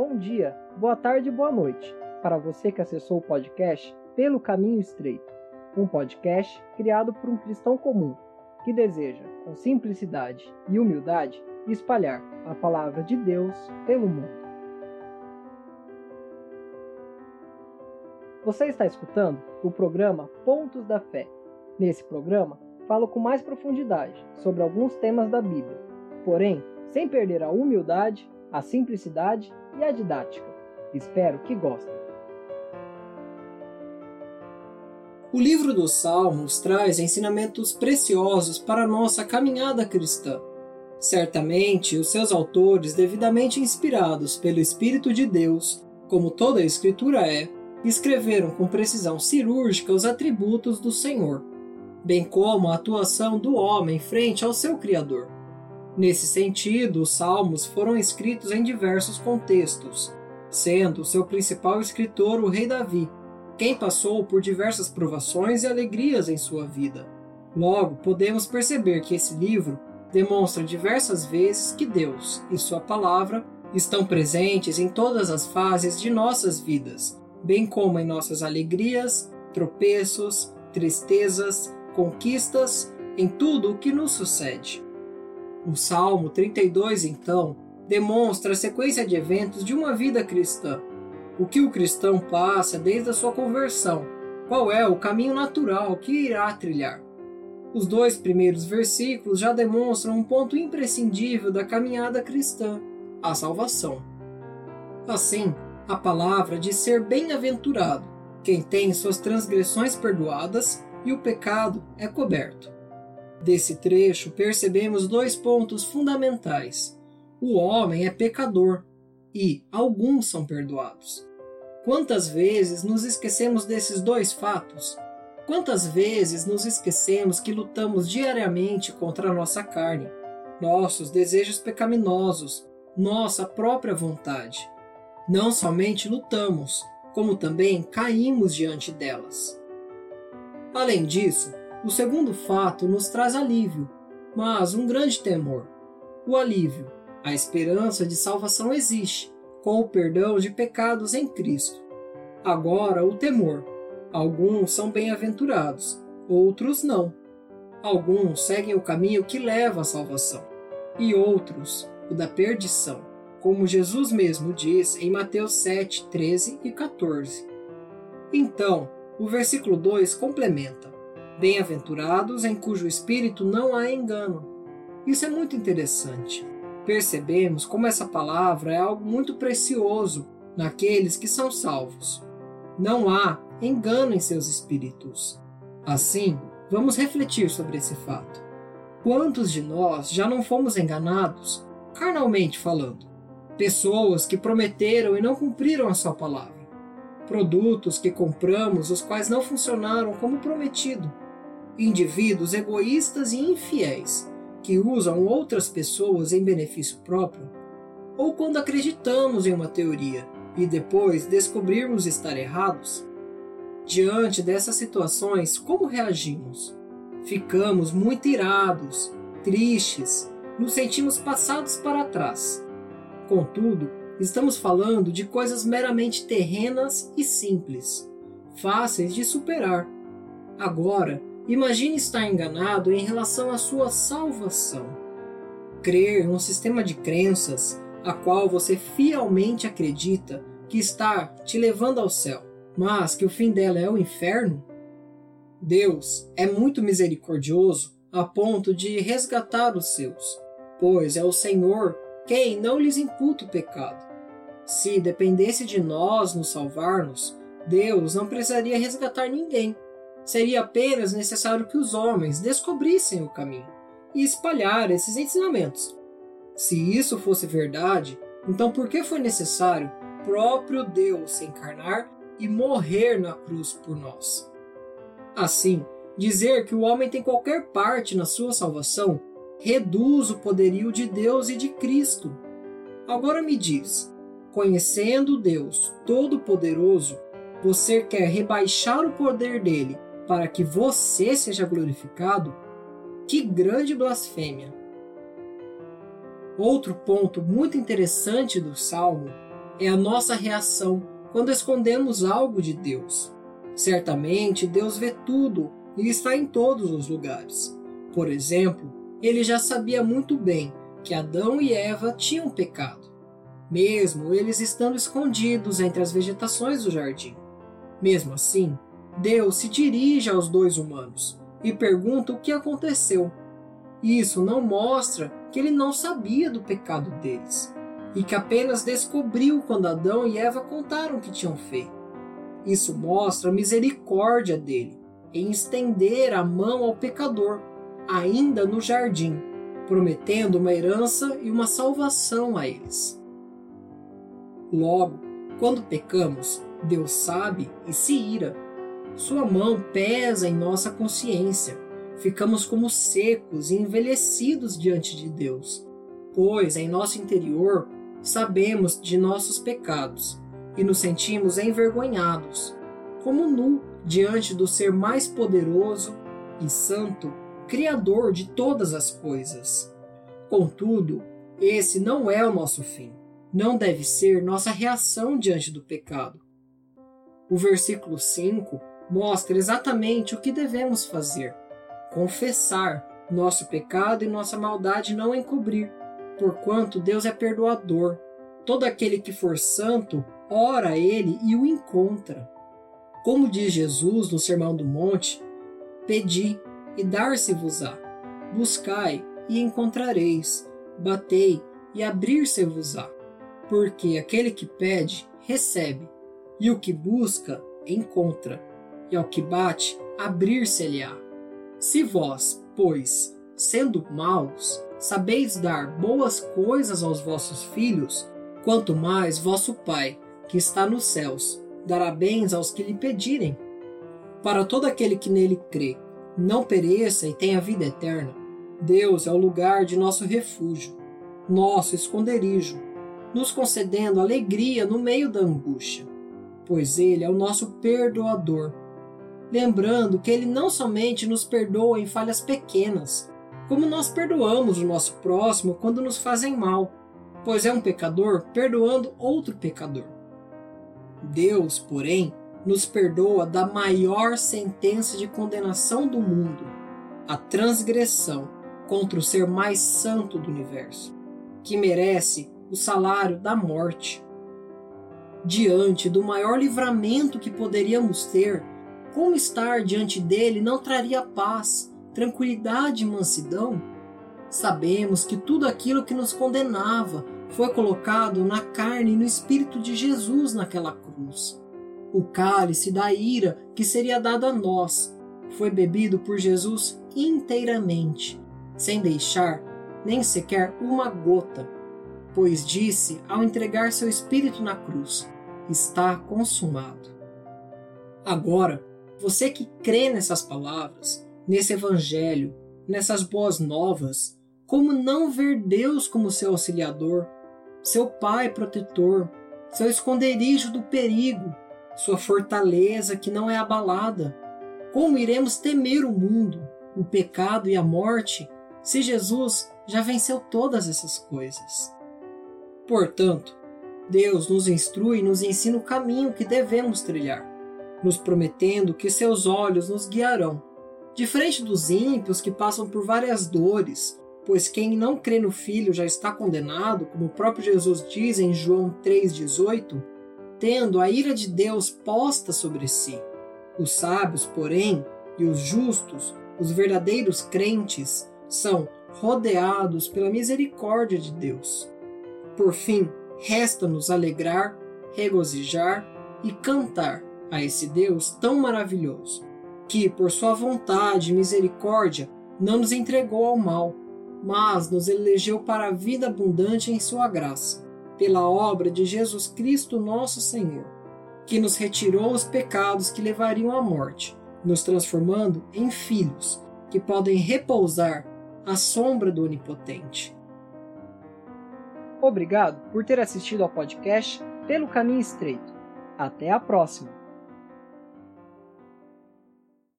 bom dia, boa tarde e boa noite para você que acessou o podcast Pelo Caminho Estreito, um podcast criado por um cristão comum que deseja, com simplicidade e humildade, espalhar a palavra de Deus pelo mundo. Você está escutando o programa Pontos da Fé. Nesse programa, falo com mais profundidade sobre alguns temas da Bíblia, porém, sem perder a humildade, a simplicidade e a didática. Espero que gostem. O livro dos Salmos traz ensinamentos preciosos para nossa caminhada cristã. Certamente, os seus autores, devidamente inspirados pelo Espírito de Deus, como toda a Escritura é, escreveram com precisão cirúrgica os atributos do Senhor, bem como a atuação do homem frente ao seu Criador. Nesse sentido, os Salmos foram escritos em diversos contextos, sendo seu principal escritor o rei Davi, quem passou por diversas provações e alegrias em sua vida. Logo, podemos perceber que esse livro demonstra diversas vezes que Deus e Sua palavra estão presentes em todas as fases de nossas vidas, bem como em nossas alegrias, tropeços, tristezas, conquistas, em tudo o que nos sucede. O Salmo 32, então, demonstra a sequência de eventos de uma vida cristã, o que o cristão passa desde a sua conversão, qual é o caminho natural que irá trilhar. Os dois primeiros versículos já demonstram um ponto imprescindível da caminhada cristã, a salvação. Assim, a palavra de ser bem-aventurado, quem tem suas transgressões perdoadas e o pecado é coberto. Desse trecho percebemos dois pontos fundamentais. O homem é pecador e alguns são perdoados. Quantas vezes nos esquecemos desses dois fatos? Quantas vezes nos esquecemos que lutamos diariamente contra a nossa carne, nossos desejos pecaminosos, nossa própria vontade? Não somente lutamos, como também caímos diante delas. Além disso, o segundo fato nos traz alívio, mas um grande temor. O alívio, a esperança de salvação existe, com o perdão de pecados em Cristo. Agora, o temor. Alguns são bem-aventurados, outros não. Alguns seguem o caminho que leva à salvação, e outros o da perdição, como Jesus mesmo diz em Mateus 7, 13 e 14. Então, o versículo 2 complementa: Bem-aventurados em cujo espírito não há engano. Isso é muito interessante percebemos como essa palavra é algo muito precioso naqueles que são salvos. Não há engano em seus espíritos. Assim, vamos refletir sobre esse fato. Quantos de nós já não fomos enganados, carnalmente falando? Pessoas que prometeram e não cumpriram a sua palavra. Produtos que compramos, os quais não funcionaram como prometido. Indivíduos egoístas e infiéis que usam outras pessoas em benefício próprio, ou quando acreditamos em uma teoria e depois descobrirmos estar errados? Diante dessas situações, como reagimos? Ficamos muito irados, tristes, nos sentimos passados para trás. Contudo, estamos falando de coisas meramente terrenas e simples, fáceis de superar. Agora, Imagine estar enganado em relação à sua salvação. Crer em um sistema de crenças a qual você fielmente acredita que está te levando ao céu, mas que o fim dela é o inferno? Deus é muito misericordioso a ponto de resgatar os seus, pois é o Senhor quem não lhes imputa o pecado. Se dependesse de nós nos salvar-nos, Deus não precisaria resgatar ninguém Seria apenas necessário que os homens descobrissem o caminho e espalhar esses ensinamentos. Se isso fosse verdade, então por que foi necessário próprio Deus se encarnar e morrer na cruz por nós? Assim, dizer que o homem tem qualquer parte na sua salvação reduz o poderio de Deus e de Cristo. Agora me diz, conhecendo Deus Todo-Poderoso, você quer rebaixar o poder dele para que você seja glorificado, que grande blasfêmia! Outro ponto muito interessante do salmo é a nossa reação quando escondemos algo de Deus. Certamente Deus vê tudo e está em todos os lugares. Por exemplo, ele já sabia muito bem que Adão e Eva tinham pecado, mesmo eles estando escondidos entre as vegetações do jardim. Mesmo assim, Deus se dirige aos dois humanos e pergunta o que aconteceu. Isso não mostra que ele não sabia do pecado deles e que apenas descobriu quando Adão e Eva contaram o que tinham feito. Isso mostra a misericórdia dele em estender a mão ao pecador, ainda no jardim, prometendo uma herança e uma salvação a eles. Logo, quando pecamos, Deus sabe e se ira. Sua mão pesa em nossa consciência. Ficamos como secos e envelhecidos diante de Deus, pois em nosso interior sabemos de nossos pecados e nos sentimos envergonhados, como nu diante do ser mais poderoso e santo, Criador de todas as coisas. Contudo, esse não é o nosso fim, não deve ser nossa reação diante do pecado. O versículo 5 mostra exatamente o que devemos fazer: confessar nosso pecado e nossa maldade não encobrir, porquanto Deus é perdoador. Todo aquele que for santo, ora a ele e o encontra. Como diz Jesus no Sermão do Monte: Pedi e dar-se-vos-á, buscai e encontrareis, batei e abrir-se-vos-á. Porque aquele que pede, recebe, e o que busca, encontra, e ao que bate, abrir-se-lhe-á. Se vós, pois, sendo maus, sabeis dar boas coisas aos vossos filhos, quanto mais vosso Pai, que está nos céus, dará bens aos que lhe pedirem. Para todo aquele que nele crê, não pereça e tenha vida eterna. Deus é o lugar de nosso refúgio, nosso esconderijo, nos concedendo alegria no meio da angústia, pois Ele é o nosso perdoador. Lembrando que Ele não somente nos perdoa em falhas pequenas, como nós perdoamos o nosso próximo quando nos fazem mal, pois é um pecador perdoando outro pecador. Deus, porém, nos perdoa da maior sentença de condenação do mundo, a transgressão contra o ser mais santo do universo, que merece o salário da morte. Diante do maior livramento que poderíamos ter, como estar diante dele não traria paz, tranquilidade e mansidão? Sabemos que tudo aquilo que nos condenava foi colocado na carne e no espírito de Jesus naquela cruz. O cálice da ira que seria dado a nós foi bebido por Jesus inteiramente, sem deixar nem sequer uma gota, pois disse ao entregar seu espírito na cruz: Está consumado. Agora, você que crê nessas palavras, nesse evangelho, nessas boas novas, como não ver Deus como seu auxiliador, seu pai protetor, seu esconderijo do perigo, sua fortaleza que não é abalada. Como iremos temer o mundo, o pecado e a morte, se Jesus já venceu todas essas coisas? Portanto, Deus nos instrui e nos ensina o caminho que devemos trilhar, nos prometendo que seus olhos nos guiarão. Diferente dos ímpios que passam por várias dores, pois quem não crê no Filho já está condenado, como o próprio Jesus diz em João 3,18, tendo a ira de Deus posta sobre si. Os sábios, porém, e os justos, os verdadeiros crentes, são rodeados pela misericórdia de Deus. Por fim, resta-nos alegrar, regozijar e cantar a esse Deus tão maravilhoso, que, por sua vontade e misericórdia, não nos entregou ao mal, mas nos elegeu para a vida abundante em Sua graça, pela obra de Jesus Cristo, nosso Senhor, que nos retirou os pecados que levariam à morte, nos transformando em filhos que podem repousar à sombra do Onipotente. Obrigado por ter assistido ao podcast Pelo Caminho Estreito. Até a próxima!